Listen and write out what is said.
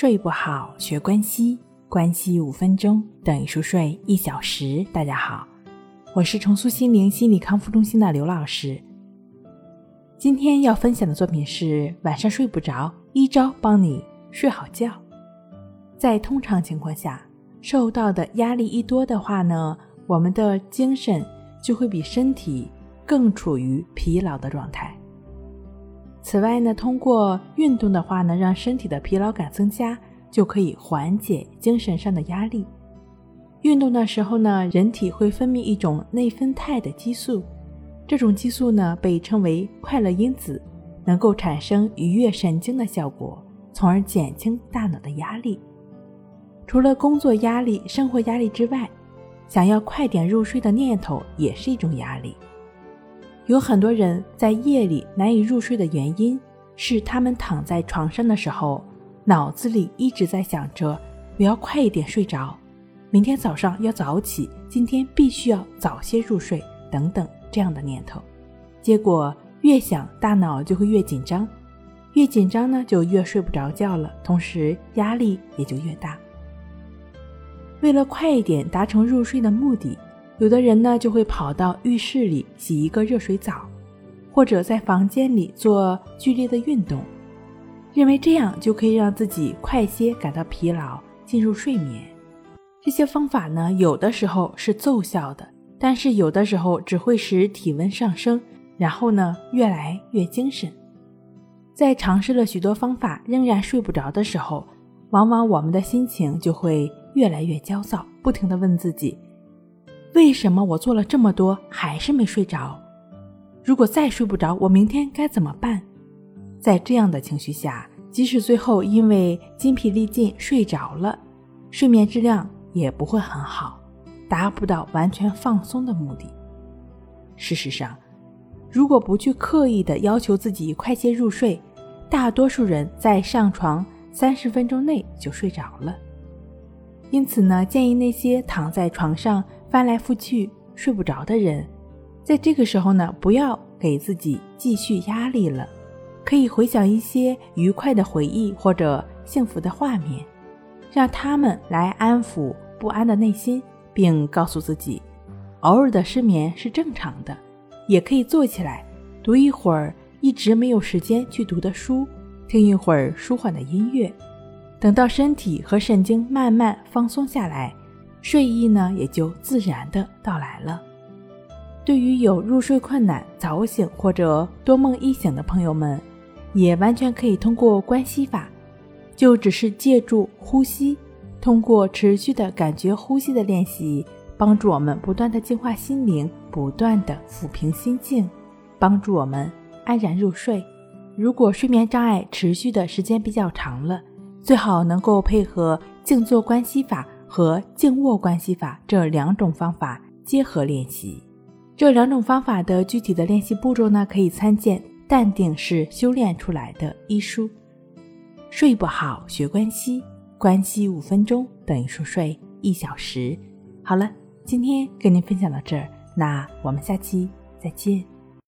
睡不好，学关西，关西五分钟等于熟睡一小时。大家好，我是重塑心灵心理康复中心的刘老师。今天要分享的作品是晚上睡不着，一招帮你睡好觉。在通常情况下，受到的压力一多的话呢，我们的精神就会比身体更处于疲劳的状态。此外呢，通过运动的话呢，让身体的疲劳感增加，就可以缓解精神上的压力。运动的时候呢，人体会分泌一种内分肽的激素，这种激素呢被称为快乐因子，能够产生愉悦神经的效果，从而减轻大脑的压力。除了工作压力、生活压力之外，想要快点入睡的念头也是一种压力。有很多人在夜里难以入睡的原因是，他们躺在床上的时候，脑子里一直在想着“我要快一点睡着，明天早上要早起，今天必须要早些入睡”等等这样的念头。结果越想，大脑就会越紧张，越紧张呢，就越睡不着觉了，同时压力也就越大。为了快一点达成入睡的目的。有的人呢，就会跑到浴室里洗一个热水澡，或者在房间里做剧烈的运动，认为这样就可以让自己快些感到疲劳，进入睡眠。这些方法呢，有的时候是奏效的，但是有的时候只会使体温上升，然后呢，越来越精神。在尝试了许多方法仍然睡不着的时候，往往我们的心情就会越来越焦躁，不停地问自己。为什么我做了这么多还是没睡着？如果再睡不着，我明天该怎么办？在这样的情绪下，即使最后因为筋疲力尽睡着了，睡眠质量也不会很好，达不到完全放松的目的。事实上，如果不去刻意的要求自己快些入睡，大多数人在上床三十分钟内就睡着了。因此呢，建议那些躺在床上。翻来覆去睡不着的人，在这个时候呢，不要给自己继续压力了，可以回想一些愉快的回忆或者幸福的画面，让他们来安抚不安的内心，并告诉自己，偶尔的失眠是正常的，也可以坐起来读一会儿一直没有时间去读的书，听一会儿舒缓的音乐，等到身体和神经慢慢放松下来。睡意呢，也就自然的到来了。对于有入睡困难、早醒或者多梦易醒的朋友们，也完全可以通过关系法，就只是借助呼吸，通过持续的感觉呼吸的练习，帮助我们不断的净化心灵，不断的抚平心境，帮助我们安然入睡。如果睡眠障碍持续的时间比较长了，最好能够配合静坐关系法。和静卧关系法这两种方法结合练习，这两种方法的具体的练习步骤呢，可以参见《淡定是修炼出来的》一书。睡不好学关系，关系五分钟等于熟睡一小时。好了，今天跟您分享到这儿，那我们下期再见。